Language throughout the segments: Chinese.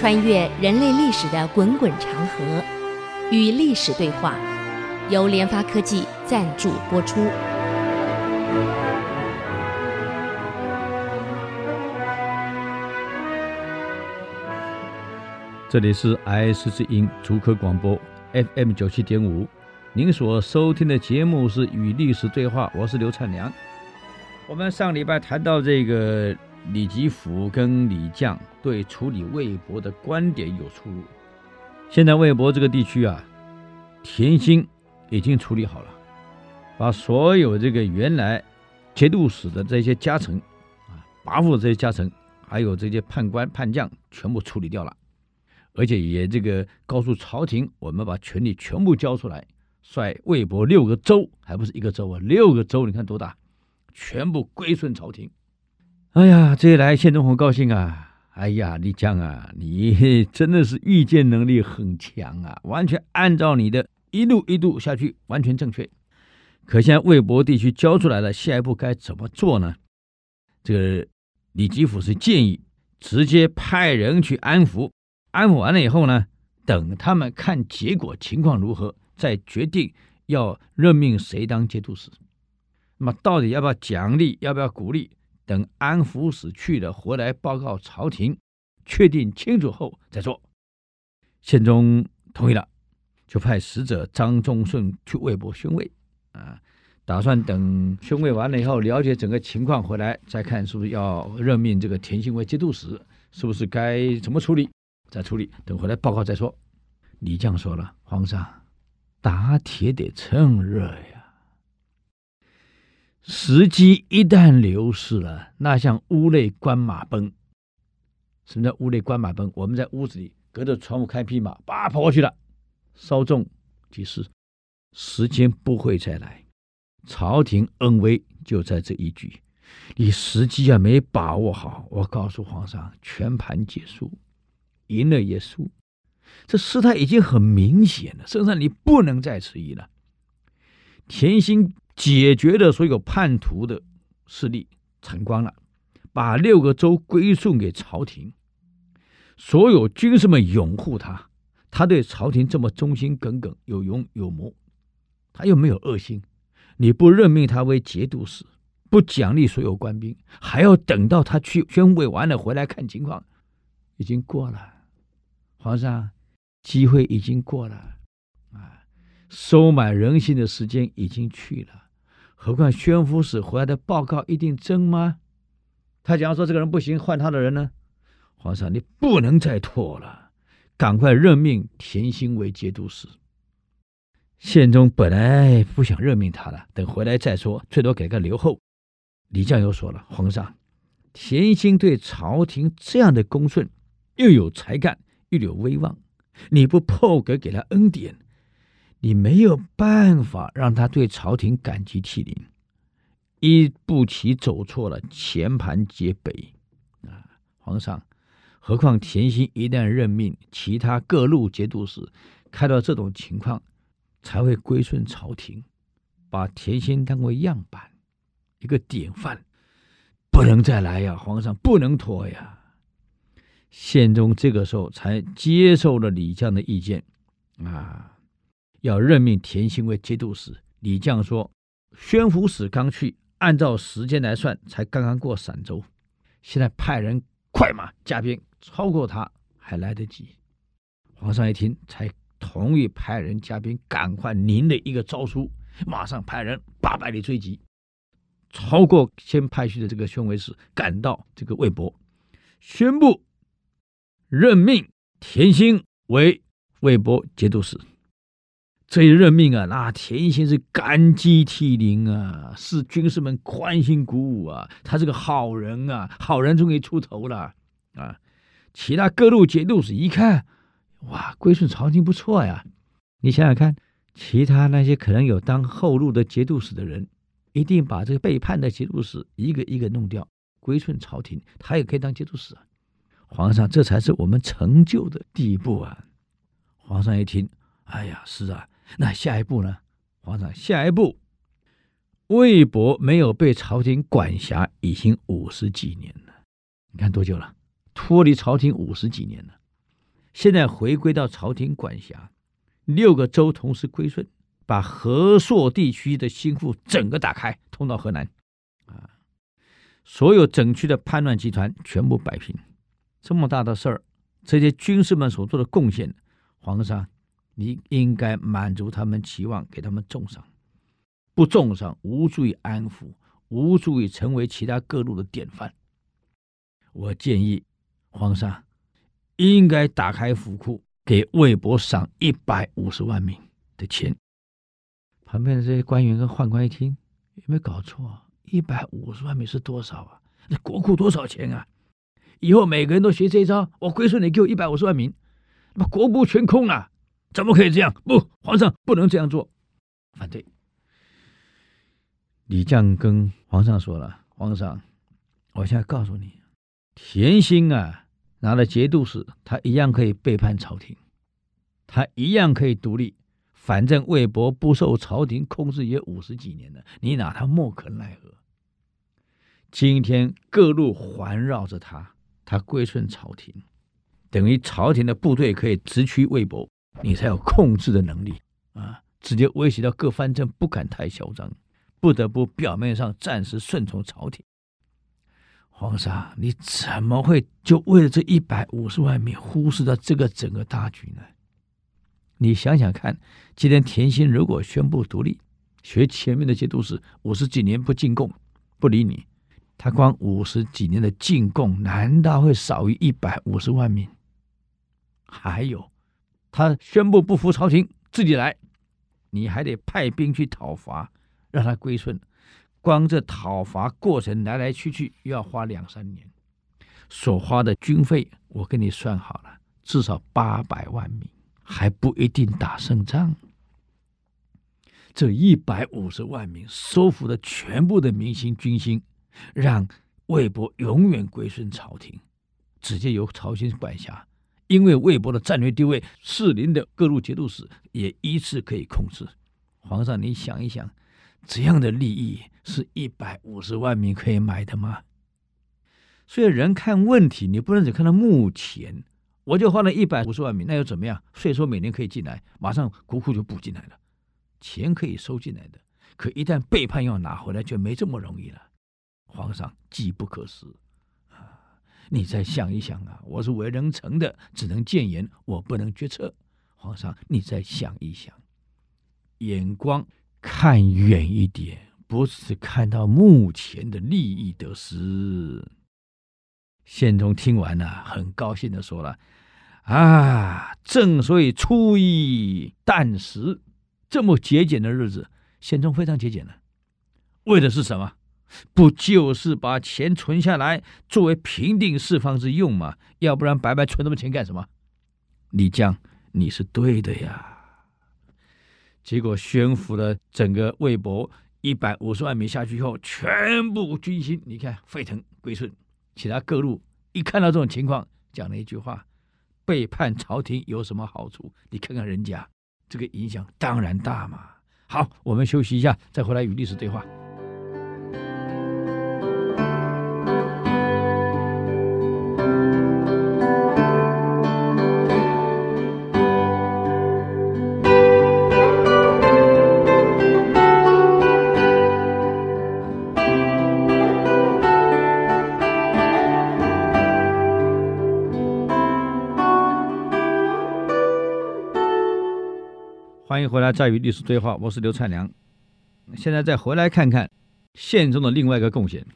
穿越人类历史的滚滚长河，与历史对话，由联发科技赞助播出。这里是 IC 之音竹科广播 FM 九七点五，您所收听的节目是《与历史对话》，我是刘灿良。我们上礼拜谈到这个李吉甫跟李将对处理魏博的观点有出入。现在魏博这个地区啊，田心已经处理好了，把所有这个原来节度使的这些家臣啊，跋扈这些家臣，还有这些判官判将，全部处理掉了。而且也这个告诉朝廷，我们把权力全部交出来，率魏博六个州，还不是一个州啊，六个州，你看多大，全部归顺朝廷。哎呀，这一来宪宗很高兴啊！哎呀，李将啊，你真的是预见能力很强啊，完全按照你的一路一路下去，完全正确。可现在魏博地区交出来了，下一步该怎么做呢？这个李吉甫是建议直接派人去安抚。安抚完了以后呢，等他们看结果情况如何，再决定要任命谁当节度使。那么到底要不要奖励，要不要鼓励？等安抚使去了回来报告朝廷，确定清楚后再说。宪宗同意了，就派使者张宗顺去魏博宣慰啊，打算等宣慰完了以后，了解整个情况回来再看是不是要任命这个田信为节度使，是不是该怎么处理？再处理，等回来报告再说。李将说了：“皇上，打铁得趁热呀，时机一旦流逝了，那像屋内关马奔。什么叫屋内关马奔？我们在屋子里隔着窗户开匹马，叭跑过去了，稍纵即逝，时间不会再来。朝廷恩威就在这一举，你时机啊没把握好，我告诉皇上，全盘皆输。”赢了也输，这事态已经很明显了，圣上你不能再迟疑了。田心解决了所有叛徒的势力，成光了，把六个州归顺给朝廷，所有军士们拥护他，他对朝廷这么忠心耿耿，有勇有谋，他又没有恶心，你不任命他为节度使，不奖励所有官兵，还要等到他去宣慰完了回来看情况，已经过了。皇上，机会已经过了，啊，收买人心的时间已经去了。何况宣抚使回来的报告一定真吗？他假如说这个人不行，换他的人呢？皇上，你不能再拖了，赶快任命田兴为节度使。宪宗本来不想任命他了，等回来再说，最多给个留后。李将又说了，皇上，田兴对朝廷这样的恭顺，又有才干。又有威望，你不破格给他恩典，你没有办法让他对朝廷感激涕零。一步棋走错了，全盘皆北啊！皇上，何况田心一旦任命其他各路节度使，看到这种情况，才会归顺朝廷，把田心当为样板，一个典范，不能再来呀！皇上不能拖呀！宪宗这个时候才接受了李将的意见，啊，要任命田兴为节度使。李将说：“宣抚使刚去，按照时间来算，才刚刚过陕州，现在派人快马加鞭，超过他还来得及。”皇上一听，才同意派人加鞭，赶快您的一个诏书，马上派人八百里追击，超过先派去的这个宣慰使，赶到这个魏博，宣布。任命田兴为魏博节度使，这一任命啊，那田兴是感激涕零啊，使军士们欢欣鼓舞啊，他是个好人啊，好人终于出头了啊！其他各路节度使一看，哇，归顺朝廷不错呀！你想想看，其他那些可能有当后路的节度使的人，一定把这个背叛的节度使一个一个弄掉，归顺朝廷，他也可以当节度使啊。皇上，这才是我们成就的第一步啊！皇上一听，哎呀，是啊，那下一步呢？皇上，下一步，魏博没有被朝廷管辖已经五十几年了，你看多久了？脱离朝廷五十几年了。现在回归到朝廷管辖，六个州同时归顺，把河朔地区的心腹整个打开，通到河南，啊，所有整区的叛乱集团全部摆平。这么大的事儿，这些军士们所做的贡献，皇上，你应该满足他们期望，给他们重赏。不重赏，无助于安抚，无助于成为其他各路的典范。我建议皇上应该打开府库，给魏博赏一百五十万名的钱。旁边的这些官员跟宦官一听，有没有搞错啊？一百五十万名是多少啊？那国库多少钱啊？以后每个人都学这一招，我归顺你，给我一百五十万名，那国库全空了，怎么可以这样？不，皇上不能这样做，反对。李将跟皇上说了：“皇上，我现在告诉你。”田心啊，拿了节度使，他一样可以背叛朝廷，他一样可以独立。反正魏博不受朝廷控制也五十几年了，你拿他莫可奈何。今天各路环绕着他，他归顺朝廷，等于朝廷的部队可以直驱魏博，你才有控制的能力啊！直接威胁到各藩镇不敢太嚣张，不得不表面上暂时顺从朝廷。皇上，你怎么会就为了这一百五十万名忽视掉这个整个大局呢？你想想看，今天田心如果宣布独立，学前面的节度使五十几年不进贡，不理你，他光五十几年的进贡，难道会少于一百五十万名？还有，他宣布不服朝廷，自己来，你还得派兵去讨伐，让他归顺。光这讨伐过程来来去去又要花两三年，所花的军费我给你算好了，至少八百万名，还不一定打胜仗。这一百五十万名收服了全部的民心军心，让魏博永远归顺朝廷，直接由朝廷管辖。因为魏博的战略地位，士林的各路节度使也依次可以控制。皇上，你想一想。这样的利益是一百五十万名可以买的吗？所以人看问题，你不能只看到目前。我就花了一百五十万名，那又怎么样？税收每年可以进来，马上国库就补进来了，钱可以收进来的。可一旦背叛要拿回来，就没这么容易了。皇上机不可失！你再想一想啊！我是为人臣的，只能谏言，我不能决策。皇上，你再想一想，眼光。看远一点，不是看到目前的利益得失。宪宗听完了，很高兴的说了：“啊，正所谓粗衣淡食，这么节俭的日子，宪宗非常节俭了。为的是什么？不就是把钱存下来，作为平定四方之用吗？要不然白白存那么钱干什么？李将，你是对的呀。”结果宣服了整个魏博一百五十万名下去以后，全部军心你看沸腾归顺。其他各路一看到这种情况，讲了一句话：背叛朝廷有什么好处？你看看人家这个影响当然大嘛。好，我们休息一下，再回来与历史对话。欢迎回来，再与历史对话。我是刘灿良。现在再回来看看宪宗的另外一个贡献。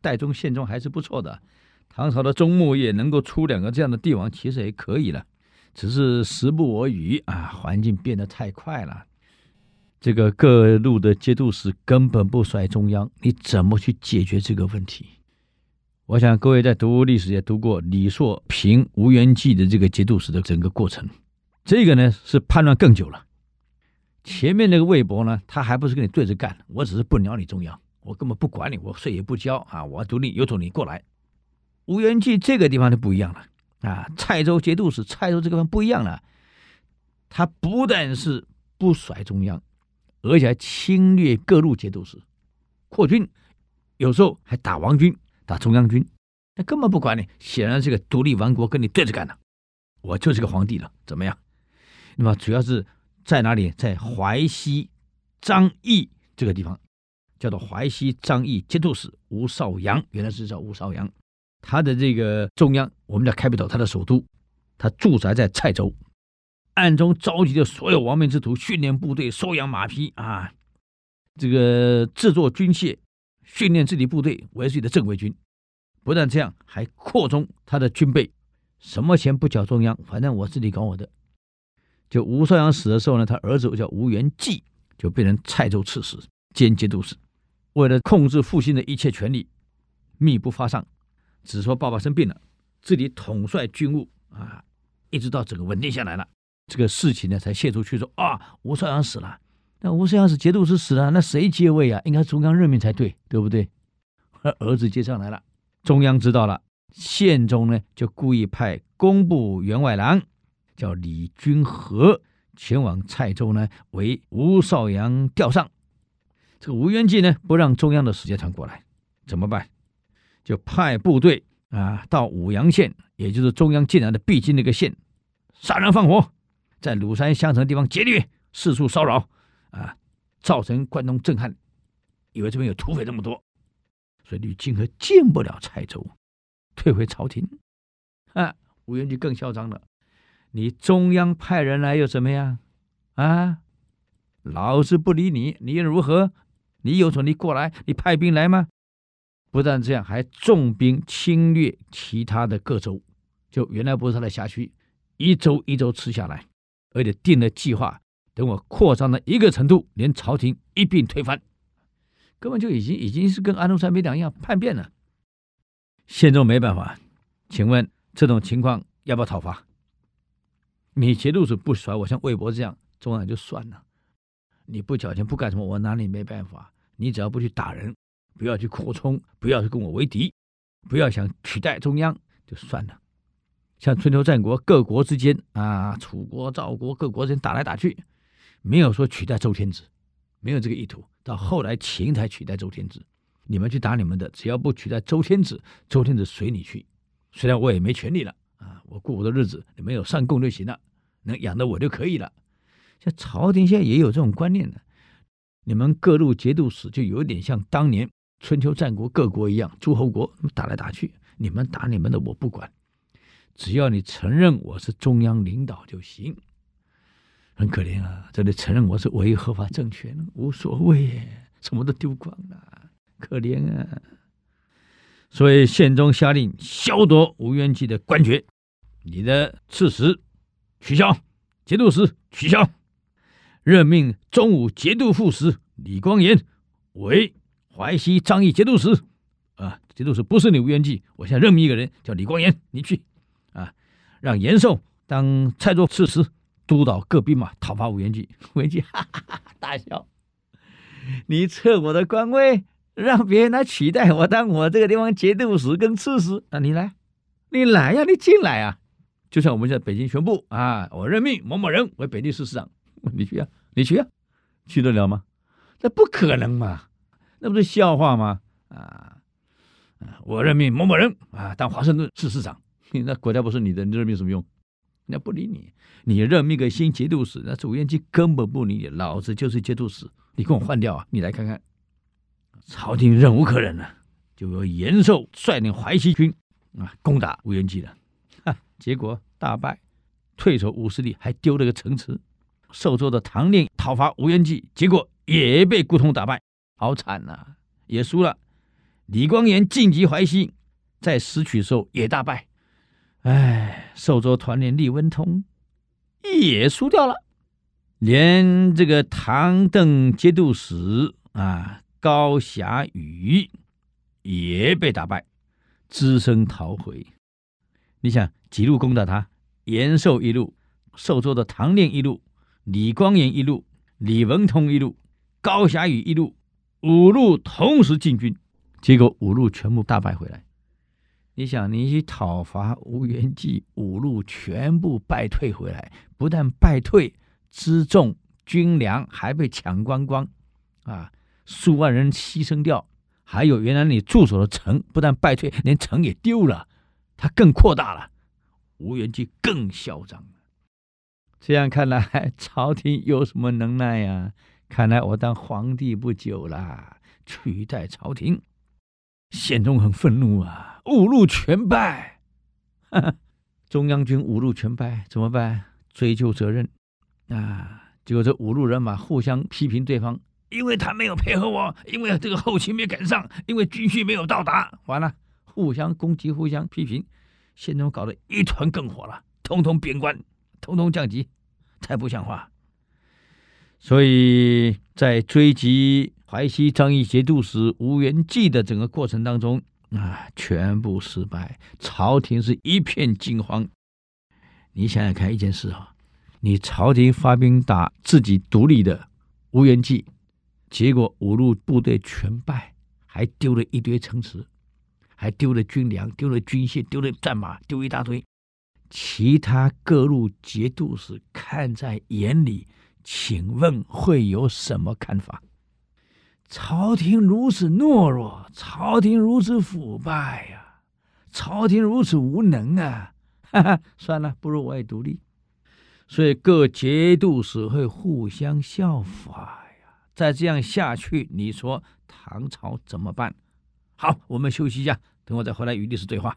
代宗宪宗还是不错的，唐朝的中末叶能够出两个这样的帝王，其实也可以了。只是时不我与啊，环境变得太快了。这个各路的节度使根本不甩中央，你怎么去解决这个问题？我想各位在读历史也读过李硕平吴元济的这个节度使的整个过程。这个呢是叛乱更久了。前面那个魏博呢，他还不是跟你对着干，我只是不鸟你中央，我根本不管你，我税也不交啊，我独立，有种你过来。吴元济这个地方就不一样了啊，蔡州节度使蔡州这个地方不一样了，他不但是不甩中央，而且还侵略各路节度使，扩军，有时候还打王军，打中央军，那根本不管你，显然这个独立王国跟你对着干的。我就是个皇帝了，怎么样？那么主要是在哪里？在淮西张掖这个地方，叫做淮西张掖节度使吴少阳，原来是叫吴少阳。他的这个中央，我们叫 capital，他的首都，他驻扎在蔡州，暗中召集的所有亡命之徒，训练部队，收养马匹啊，这个制作军械，训练自己部队为自己的正规军。不但这样，还扩充他的军备，什么钱不缴中央，反正我自己搞我的。就吴少阳死的时候呢，他儿子叫吴元济，就变成蔡州刺史兼节度使。为了控制父亲的一切权力，密不发丧，只说爸爸生病了，自己统帅军务啊，一直到整个稳定下来了，这个事情呢才泄出去说啊，吴少阳死了。那吴少阳是节度使死了，那谁接位啊？应该中央任命才对，对不对？儿子接上来了。中央知道了，宪宗呢就故意派工部员外郎叫李君和前往蔡州呢，为吴少阳吊丧。这个吴元济呢不让中央的使节团过来，怎么办？就派部队啊到武阳县，也就是中央进来的必经那个县，杀人放火，在鲁山相城地方劫掠，四处骚扰啊，造成关东震撼，以为这边有土匪这么多。所以李君和进不了蔡州，退回朝廷。啊，吴元济更嚣张了。你中央派人来又怎么样？啊，老子不理你，你又如何？你有种你过来，你派兵来吗？不但这样，还重兵侵略其他的各州，就原来不是他的辖区，一州一州吃下来，而且定了计划，等我扩张到一个程度，连朝廷一并推翻。根本就已经已经是跟安禄山没两样，叛变了。宪宗没办法，请问这种情况要不要讨伐？你节度使不甩我，像魏博这样，中央就算了。你不缴钱不干什么，我拿你没办法。你只要不去打人，不要去扩充，不要去跟我为敌，不要想取代中央，就算了。像春秋战国各国之间啊，楚国、赵国各国之间打来打去，没有说取代周天子。没有这个意图，到后来秦才取代周天子。你们去打你们的，只要不取代周天子，周天子随你去。虽然我也没权利了啊，我过我的日子，你们有上供就行了，能养着我就可以了。像朝廷现在也有这种观念的，你们各路节度使就有点像当年春秋战国各国一样，诸侯国打来打去，你们打你们的，我不管，只要你承认我是中央领导就行。很可怜啊！这里承认我是唯一合法政权，无所谓，什么都丢光了，可怜啊！所以宪宗下令削夺吴元济的官爵，你的刺史取消，节度使取消，任命中武节度副使李光炎为淮西张掖节度使。啊，节度使不是你吴元济，我现在任命一个人叫李光炎，你去啊，让延寿当蔡州刺史。督导各兵马讨伐吴元济，吴元济哈哈哈大笑：“你撤我的官位，让别人来取代我当我这个地方节度使跟刺史，那你来，你来呀，你进来啊！就像我们现在北京宣布啊，我任命某某人为北京市市长，你去啊，你去啊，去得了吗？那不可能嘛，那不是笑话吗？啊，我任命某某人啊当华盛顿市市长，那国家不是你的，你任命什么用？”人家不理你，你任命个新节度使，那吴元济根本不理你，老子就是节度使，你跟我换掉啊！你来看看，朝廷忍无可忍了，就由延寿率领淮西军啊攻打吴元济了，结果大败，退守五十里，还丢了个城池。寿州的唐令讨伐吴元济，结果也被顾通打败，好惨呐、也输了。李光炎晋级淮西，在石渠的时候也大败。哎，寿州团练李文通也输掉了，连这个唐邓节度使啊高霞宇也被打败，只身逃回。你想几路攻打他？延寿一路，寿州的唐令一路，李光炎一路，李文通一路，高霞宇一路，五路同时进军，结果五路全部大败回来。你想，你去讨伐吴元济，五路全部败退回来，不但败退，辎重军粮还被抢光光，啊，数万人牺牲掉，还有原来你驻守的城，不但败退，连城也丢了，他更扩大了，吴元济更嚣张。这样看来，朝廷有什么能耐呀、看来我当皇帝不久了，取代朝廷。宪宗很愤怒啊，五路全败，哈哈，中央军五路全败，怎么办？追究责任啊！结果这五路人马互相批评对方，因为他没有配合我，因为这个后勤没赶上，因为军需没有到达，完了，互相攻击，互相批评，现在我搞得一团更火了，通通贬官，通通降级，太不像话。所以在追击淮西张仪节度使吴元济的整个过程当中啊，全部失败，朝廷是一片惊慌。你想想看一件事啊，你朝廷发兵打自己独立的吴元济，结果五路部队全败，还丢了一堆城池，还丢了军粮，丢了军械，丢了战马，丢一大堆。其他各路节度使看在眼里，请问会有什么看法？朝廷如此懦弱，朝廷如此腐败呀，朝廷如此无能啊！哈哈，算了，不如我也独立。所以各节度使会互相效法呀。再这样下去，你说唐朝怎么办？好，我们休息一下，等我再回来与历史对话。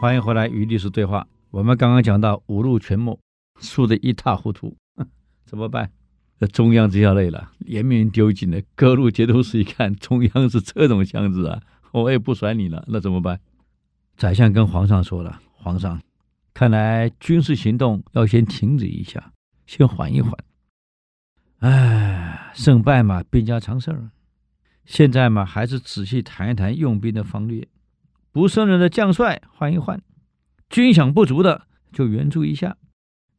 欢迎回来与历史对话。我们刚刚讲到五路全没，输得一塌糊涂，怎么办？这中央这下累了，颜面丢尽了。各路节度使一看，中央是这种样子啊，我也不甩你了，那怎么办？宰相跟皇上说了：“皇上，看来军事行动要先停止一下，先缓一缓。哎，胜败嘛，兵家常事儿。现在嘛，还是仔细谈一谈用兵的方略。”不胜任的将帅换一换，军饷不足的就援助一下。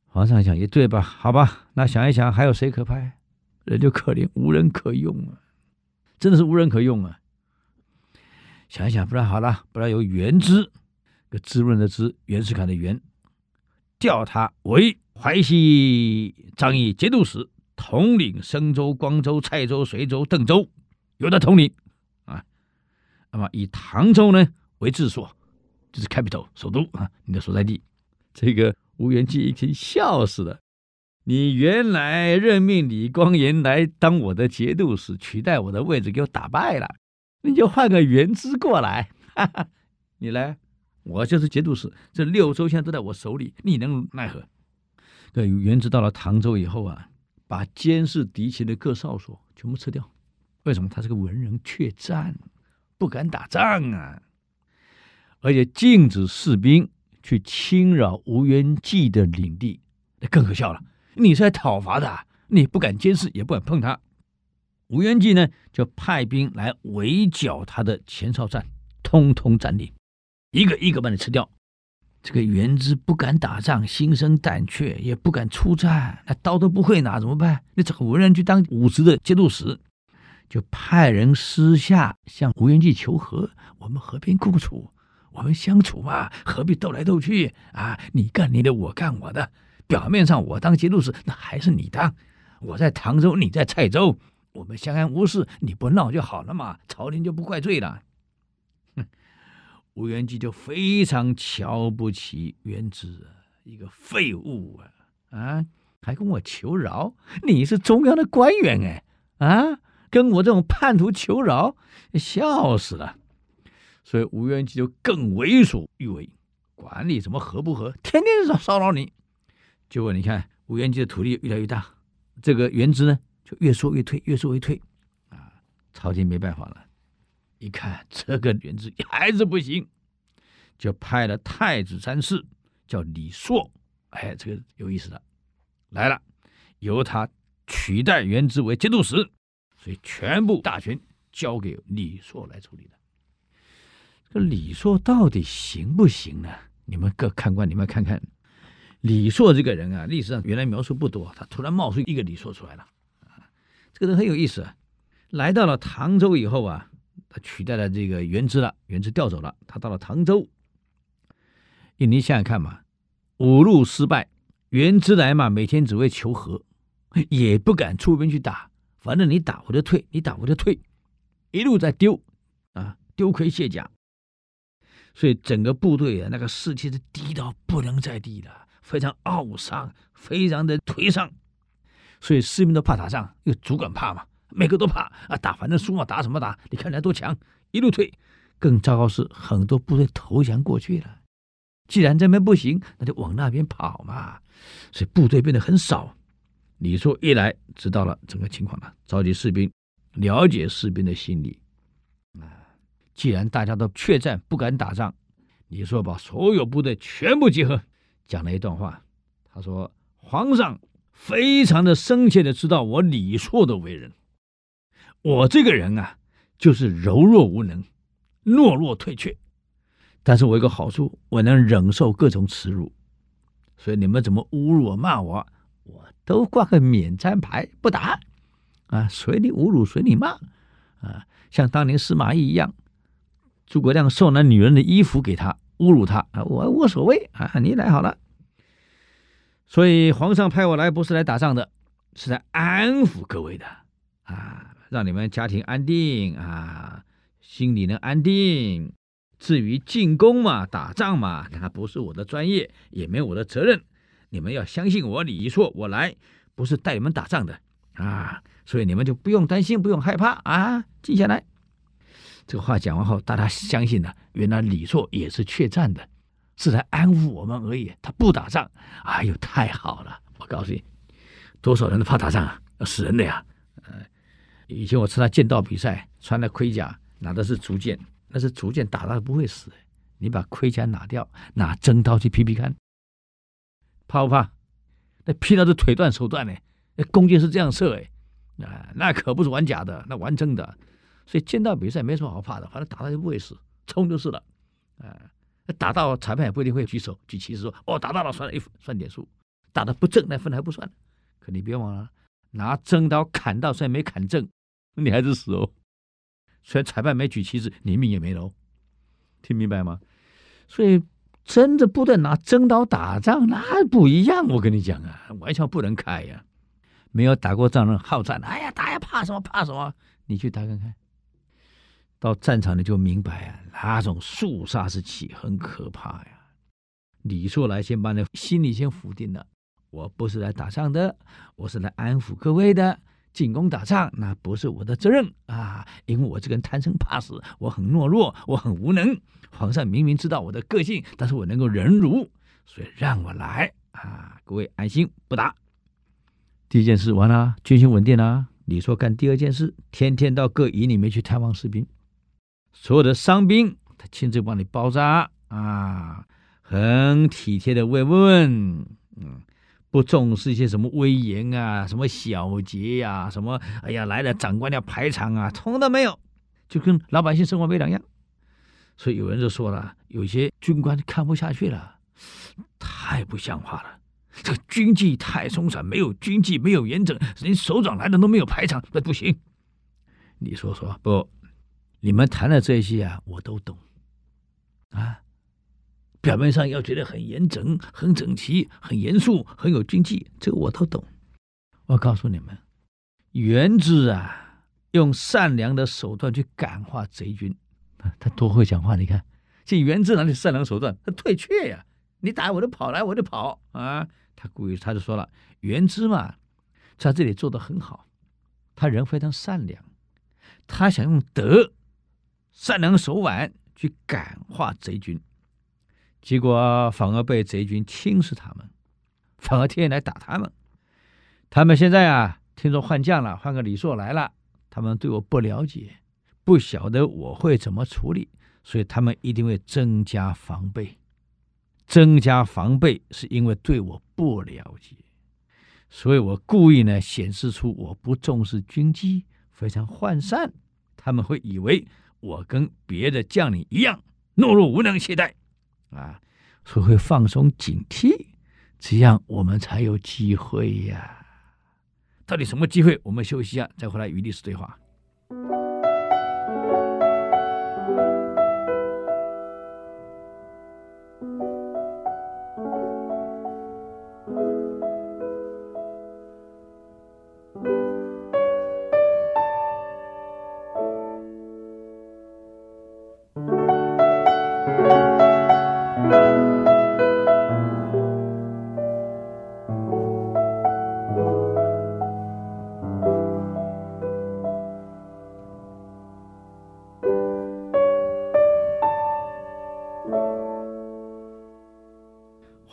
皇上想也对吧？好吧，那想一想还有谁可派？人就可怜，无人可用啊！真的是无人可用啊！想一想，不然好了，不然由元之，个滋润的滋，袁世凯的袁，调他为淮西张仪节度使，统领升州、光州、蔡州、随州、邓州，由他统领啊。那么以唐州呢？为治所，就是 capital 首都啊，你的所在地。这个吴元济一听笑死了。你原来任命李光炎来当我的节度使，取代我的位置，给我打败了，你就换个元之过来，哈哈，你来，我就是节度使，这六州现在都在我手里，你能奈何？对，元之到了唐州以后啊，把监视敌情的各哨所全部撤掉。为什么？他是个文人，怯战，不敢打仗啊。而且禁止士兵去侵扰吴元济的领地，那更可笑了。你是来讨伐的，你不敢监视，也不敢碰他。吴元济呢，就派兵来围剿他的前哨站，通通占领，一个一个把你吃掉。这个元之不敢打仗，心生胆怯，也不敢出战，那刀都不会拿，怎么办？你找个文人去当武职的节度使，就派人私下向吴元济求和，我们和平共处。我们相处嘛，何必斗来斗去啊？你干你的，我干我的。表面上我当节度使，那还是你当。我在唐州，你在蔡州，我们相安无事，你不闹就好了嘛，朝廷就不怪罪了。哼，吴元济就非常瞧不起元直，一个废物啊！啊，还跟我求饶？你是中央的官员哎，啊，跟我这种叛徒求饶，笑死了。所以吴元济就更为所欲为，管你什么合不合，天天骚骚扰你。结果你看吴元济的土地越来越大，这个元之呢就越缩越退，越缩越退。啊，朝廷没办法了，一看这个元之还是不行，就派了太子三事叫李硕，哎，这个有意思了，来了，由他取代元之为节度使，所以全部大权交给李硕来处理的。这李硕到底行不行呢？你们各看官，你们看看，李硕这个人啊，历史上原来描述不多，他突然冒出一个李硕出来了啊，这个人很有意思。来到了唐州以后啊，他取代了这个元之了，元之调走了，他到了唐州。你想想看嘛，五路失败，元之来嘛，每天只会求和，也不敢出兵去打，反正你打我就退，你打我就退，一路在丢啊，丢盔卸甲。所以整个部队啊，那个士气是低到不能再低了，非常懊丧，非常的颓丧。所以士兵都怕打仗，因为主管怕嘛，每个都怕啊，打反正输嘛，打什么打？你看人家多强，一路退。更糟糕是很多部队投降过去了。既然这边不行，那就往那边跑嘛。所以部队变得很少。李硕一来，知道了整个情况了，召集士兵，了解士兵的心理。既然大家都怯战不敢打仗，李硕把所有部队全部集合，讲了一段话。他说：“皇上非常的深切的知道我李硕的为人，我这个人啊，就是柔弱无能，懦弱退却。但是我有个好处，我能忍受各种耻辱。所以你们怎么侮辱我、骂我，我都挂个免战牌，不打。啊，随你侮辱，随你骂。啊，像当年司马懿一样。”诸葛亮送那女人的衣服给他，侮辱他啊！我无所谓啊，你来好了。所以皇上派我来，不是来打仗的，是来安抚各位的啊，让你们家庭安定啊，心里能安定。至于进攻嘛，打仗嘛，那不是我的专业，也没有我的责任。你们要相信我，李硕，我来不是带你们打仗的啊，所以你们就不用担心，不用害怕啊，静下来。这个话讲完后，大家相信了，原来李硕也是怯战的，是来安抚我们而已。他不打仗，哎呦，太好了！我告诉你，多少人都怕打仗啊，要死人的呀。呃，以前我参加剑道比赛，穿的盔甲，拿的是竹剑，那是竹剑，打他不会死。你把盔甲拿掉，拿真刀去劈劈看，怕不怕？那劈到是腿断手断呢。那弓箭是这样射，哎，啊，那可不是玩假的，那玩真的。所以剑道比赛没什么好怕的，反正打到就不会死，冲就是了。啊，打到裁判也不一定会举手举旗子说：“哦，打到了算了一算点数，打的不正那分还不算。”可你别忘了，拿真刀砍到虽然没砍正，你还是死哦。虽然裁判没举旗子，你命也没了哦。听明白吗？所以真的部队拿真刀打仗那不一样，我跟你讲啊，玩笑不能开呀。没有打过仗的好战，哎呀，打呀怕什么怕什么？你去打看看。到战场你就明白啊，那种肃杀之气很可怕呀。李硕来先把你心里先否定了，我不是来打仗的，我是来安抚各位的。进攻打仗那不是我的责任啊，因为我这个人贪生怕死，我很懦弱，我很无能。皇上明明知道我的个性，但是我能够忍辱，所以让我来啊。各位安心，不打。第一件事完了，军心稳定了。李硕干第二件事，天天到各营里面去探望士兵。所有的伤兵，他亲自帮你包扎啊，很体贴的慰问，嗯，不重视一些什么威严啊，什么小节呀、什么哎呀来了长官要排场啊，通都没有，就跟老百姓生活没两样。所以有人就说了，有些军官看不下去了，太不像话了，这个军纪太松散，没有军纪，没有严整，连首长来了都没有排场，那不行。你说说不？你们谈的这些啊，我都懂，啊，表面上要觉得很严整、很整齐、很严肃、很有军纪，这个我都懂。我告诉你们，元之啊，用善良的手段去感化贼军，他多会讲话！你看，这元之哪里善良手段？他退却呀！你打我就跑，来我就跑啊！他故意他就说了，元之嘛，在这里做得很好，他人非常善良，他想用德。善良手腕去感化贼军，结果反而被贼军轻视他们，反而天天来打他们。他们现在啊，听说换将了，换个李硕来了，他们对我不了解，不晓得我会怎么处理，所以他们一定会增加防备。增加防备是因为对我不了解，所以我故意呢显示出我不重视军机，非常涣散，他们会以为。我跟别的将领一样懦弱无能懈怠，啊，所以会放松警惕，这样我们才有机会呀。到底什么机会？我们休息一下，再回来与历史对话。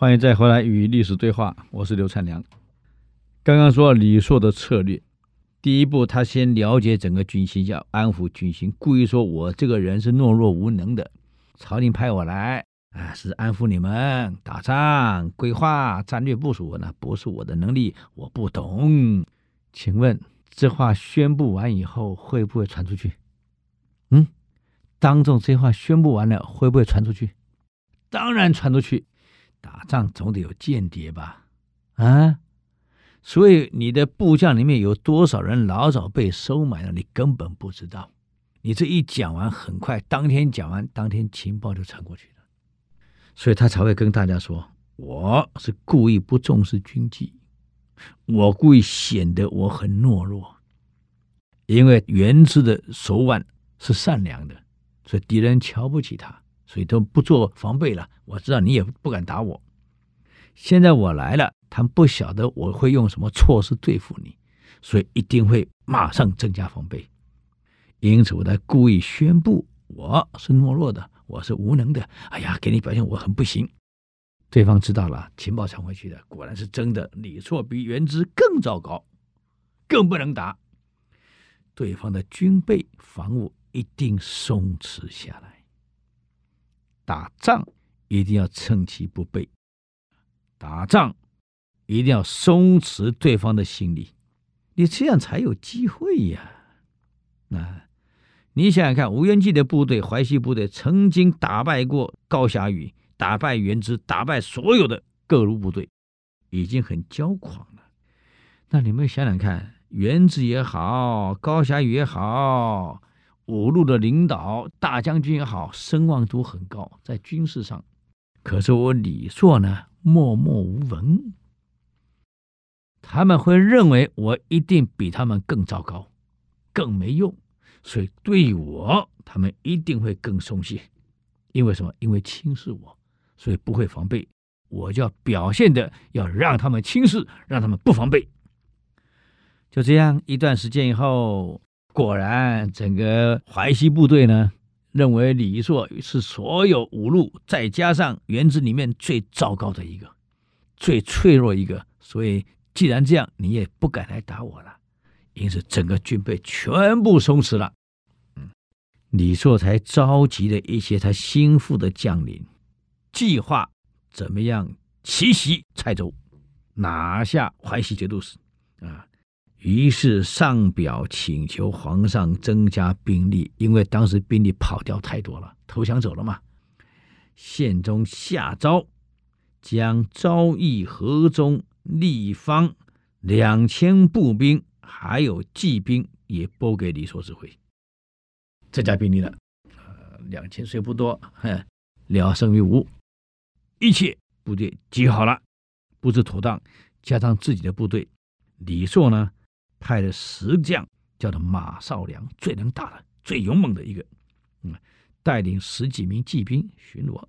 欢迎再回来与历史对话，我是刘灿良。刚刚说李硕的策略，第一步他先了解整个军心，要安抚军心，故意说我这个人是懦弱无能的，朝廷派我来啊，是安抚你们，打仗规划战略部署，那不是我的能力，我不懂。请问这话宣布完以后会不会传出去？嗯，当众这话宣布完了会不会传出去？当然传出去。打仗总得有间谍吧，啊，所以你的部将里面有多少人老早被收买了，你根本不知道。你这一讲完，很快当天讲完，当天情报就传过去了，所以他才会跟大家说：“我是故意不重视军纪，我故意显得我很懦弱，因为原子的手腕是善良的，所以敌人瞧不起他。”所以都不做防备了。我知道你也不敢打我。现在我来了，他们不晓得我会用什么措施对付你，所以一定会马上增加防备。因此，我在故意宣布我是懦弱的，我是无能的。哎呀，给你表现我很不行。对方知道了，情报传回去的果然是真的。李错比原之更糟糕，更不能打。对方的军备防务一定松弛下来。打仗一定要趁其不备，打仗一定要松弛对方的心理，你这样才有机会呀。那你想想看，吴元济的部队、淮西部队曾经打败过高霞宇，打败元之，打败所有的各路部队，已经很骄狂了。那你们想想看，元子也好，高霞宇也好。五路的领导大将军也好，声望都很高，在军事上。可是我李硕呢，默默无闻。他们会认为我一定比他们更糟糕，更没用，所以对我他们一定会更松懈。因为什么？因为轻视我，所以不会防备。我就要表现的要让他们轻视，让他们不防备。就这样一段时间以后。果然，整个淮西部队呢，认为李硕是所有五路再加上元子里面最糟糕的一个，最脆弱一个。所以，既然这样，你也不敢来打我了。因此，整个军备全部松弛了。嗯，李硕才召集了一些他心腹的将领，计划怎么样奇袭蔡州，拿下淮西节度使啊。于是上表请求皇上增加兵力，因为当时兵力跑掉太多了，投降走了嘛。宪宗下诏，将昭义、河中、立方两千步兵还有骑兵也拨给李硕指挥，增加兵力了。呃，两千虽不多，哼，聊胜于无。一切部队集好了，布置妥当，加上自己的部队，李硕呢？派了十将，叫做马绍良，最能打的、最勇猛的一个，嗯，带领十几名骑兵巡逻，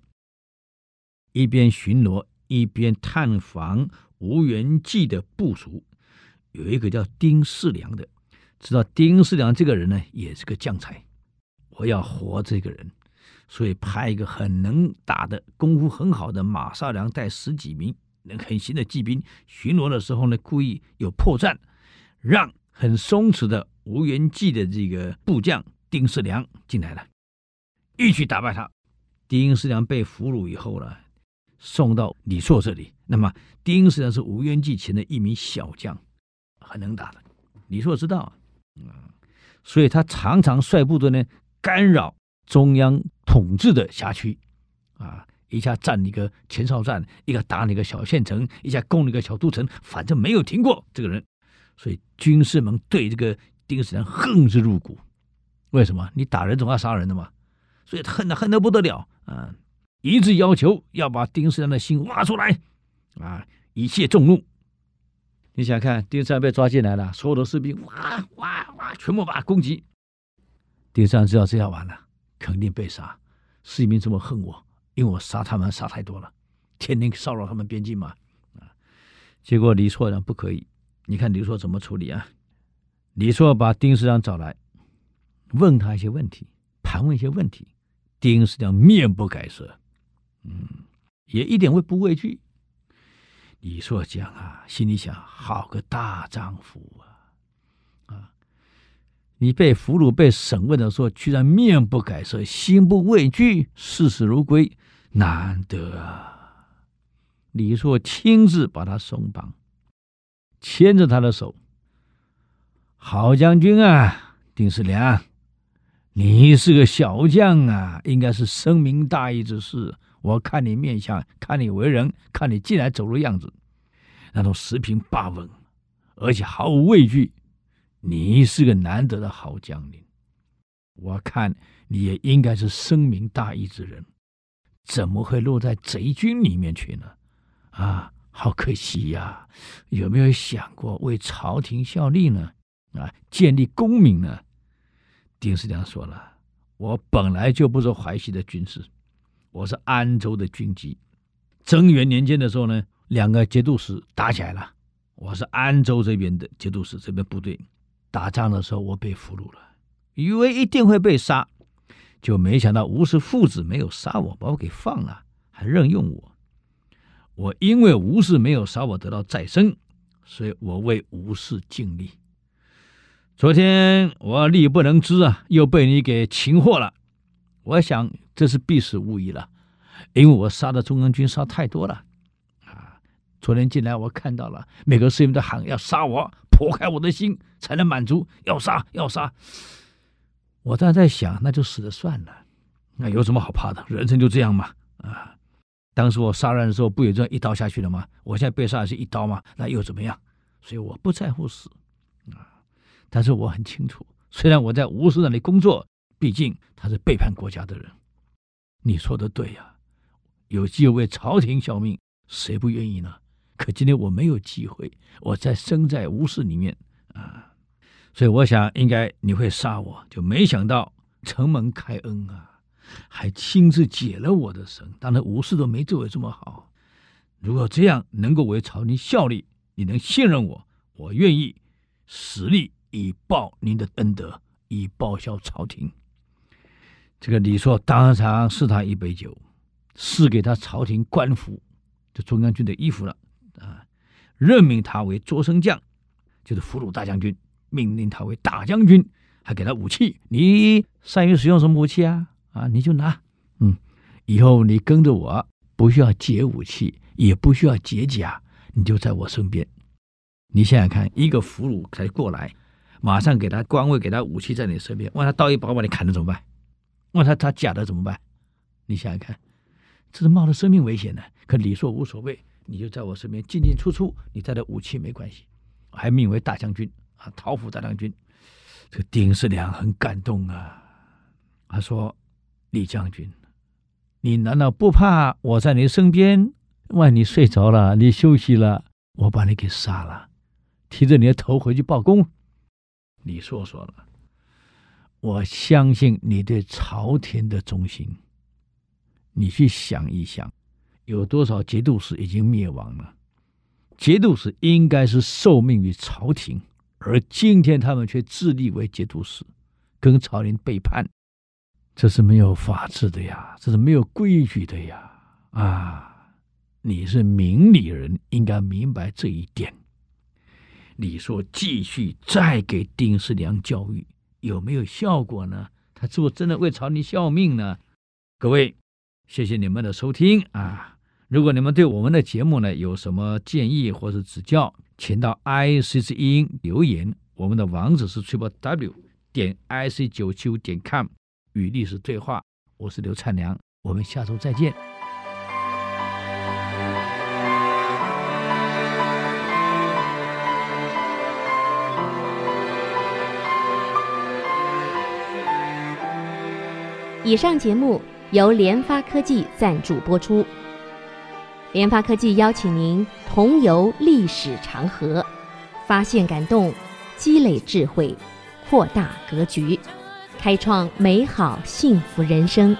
一边巡逻一边探访吴元济的部署。有一个叫丁世良的，知道丁世良这个人呢，也是个将才，我要活这个人，所以派一个很能打的、功夫很好的马绍良带十几名能很行的骑兵巡逻的时候呢，故意有破绽。让很松弛的吴元济的这个部将丁世良进来了，一举打败他。丁世良被俘虏以后呢，送到李硕这里。那么丁世良是吴元济前的一名小将，很能打的。李硕知道，嗯，所以他常常率部队呢干扰中央统治的辖区，啊，一下占一个前哨站，一个打你个小县城，一下攻你个小都城，反正没有停过这个人，所以军士们对这个丁世良恨之入骨。为什么？你打人总要杀人的嘛，所以他恨的恨的不得了啊！一致要求要把丁世良的心挖出来啊，以泄众怒。你想看，丁世良被抓进来了，所有的士兵哇哇哇，全部把他攻击。丁世良知道这样完了，肯定被杀。士兵这么恨我，因为我杀他们杀太多了，天天骚扰他们边境嘛。啊，结果李错呢不可以。你看李硕怎么处理啊？李硕把丁世良找来。问他一些问题，盘问一些问题，丁世良面不改色，嗯，也一点会不畏惧。李硕讲啊，心里想：好个大丈夫啊！啊，你被俘虏、被审问的时候，居然面不改色，心不畏惧，视死如归，难得啊！李硕亲自把他松绑，牵着他的手：“好将军啊，丁世良。”你是个小将啊，应该是深明大义之士。我看你面相，看你为人，看你进来走路样子，那种十平八稳，而且毫无畏惧。你是个难得的好将领，我看你也应该是深明大义之人，怎么会落在贼军里面去呢？啊，好可惜呀，有没有想过为朝廷效力呢？啊，建立功名呢？丁世良说了：“我本来就不是淮西的军师，我是安州的军机。贞元年间的时候呢，两个节度使打起来了，我是安州这边的节度使这边部队。打仗的时候我被俘虏了，以为一定会被杀，就没想到吴氏父子没有杀我，把我给放了，还任用我。我因为吴氏没有杀我得到再生，所以我为吴氏尽力。”昨天我力不能支啊，又被你给擒获了。我想这是必死无疑了，因为我杀的中央军杀太多了啊！昨天进来我看到了，每个士兵都喊要杀我，剖开我的心才能满足，要杀要杀。我当时在想，那就死了算了，那有什么好怕的？人生就这样嘛啊！当时我杀人的时候不也这样一刀下去了吗？我现在被杀的是一刀嘛，那又怎么样？所以我不在乎死啊。但是我很清楚，虽然我在吴氏那里工作，毕竟他是背叛国家的人。你说的对呀，有机会为朝廷效命，谁不愿意呢？可今天我没有机会，我在生在吴氏里面啊，所以我想应该你会杀我，就没想到承蒙开恩啊，还亲自解了我的绳。当然武士都没这位这么好，如果这样能够为朝廷效力，你能信任我，我愿意实力。以报您的恩德，以报效朝廷。这个李硕当场赐他一杯酒，赐给他朝廷官服，就中央军的衣服了啊。任命他为捉生将，就是俘虏大将军，命令他为大将军，还给他武器。你善于使用什么武器啊？啊，你就拿。嗯，以后你跟着我，不需要解武器，也不需要解甲，你就在我身边。你想想看，一个俘虏才过来。马上给他官位，给他武器在你身边。万一他刀一把把你砍了怎么办？万一他他假的怎么办？你想想看，这是冒着生命危险的。可李硕无所谓，你就在我身边进进出出，你带着武器没关系。还命为大将军啊，讨抚大将军。这个丁世良很感动啊，他说：“李将军，你难道不怕我在你身边？万一你睡着了，你休息了，我把你给杀了，提着你的头回去报功。”你说说了：“我相信你对朝廷的忠心。你去想一想，有多少节度使已经灭亡了？节度使应该是受命于朝廷，而今天他们却自立为节度使，跟朝廷背叛，这是没有法治的呀，这是没有规矩的呀！啊，你是明理人，应该明白这一点。”你说继续再给丁世良教育，有没有效果呢？他是不是真的为朝廷效命呢？各位，谢谢你们的收听啊！如果你们对我们的节目呢有什么建议或是指教，请到 IC 之音留言。我们的网址是 triple w 点 ic 九七五点 com 与历史对话。我是刘灿良我们下周再见。以上节目由联发科技赞助播出。联发科技邀请您同游历史长河发现感动积累智慧扩大格局。开创美好幸福人生。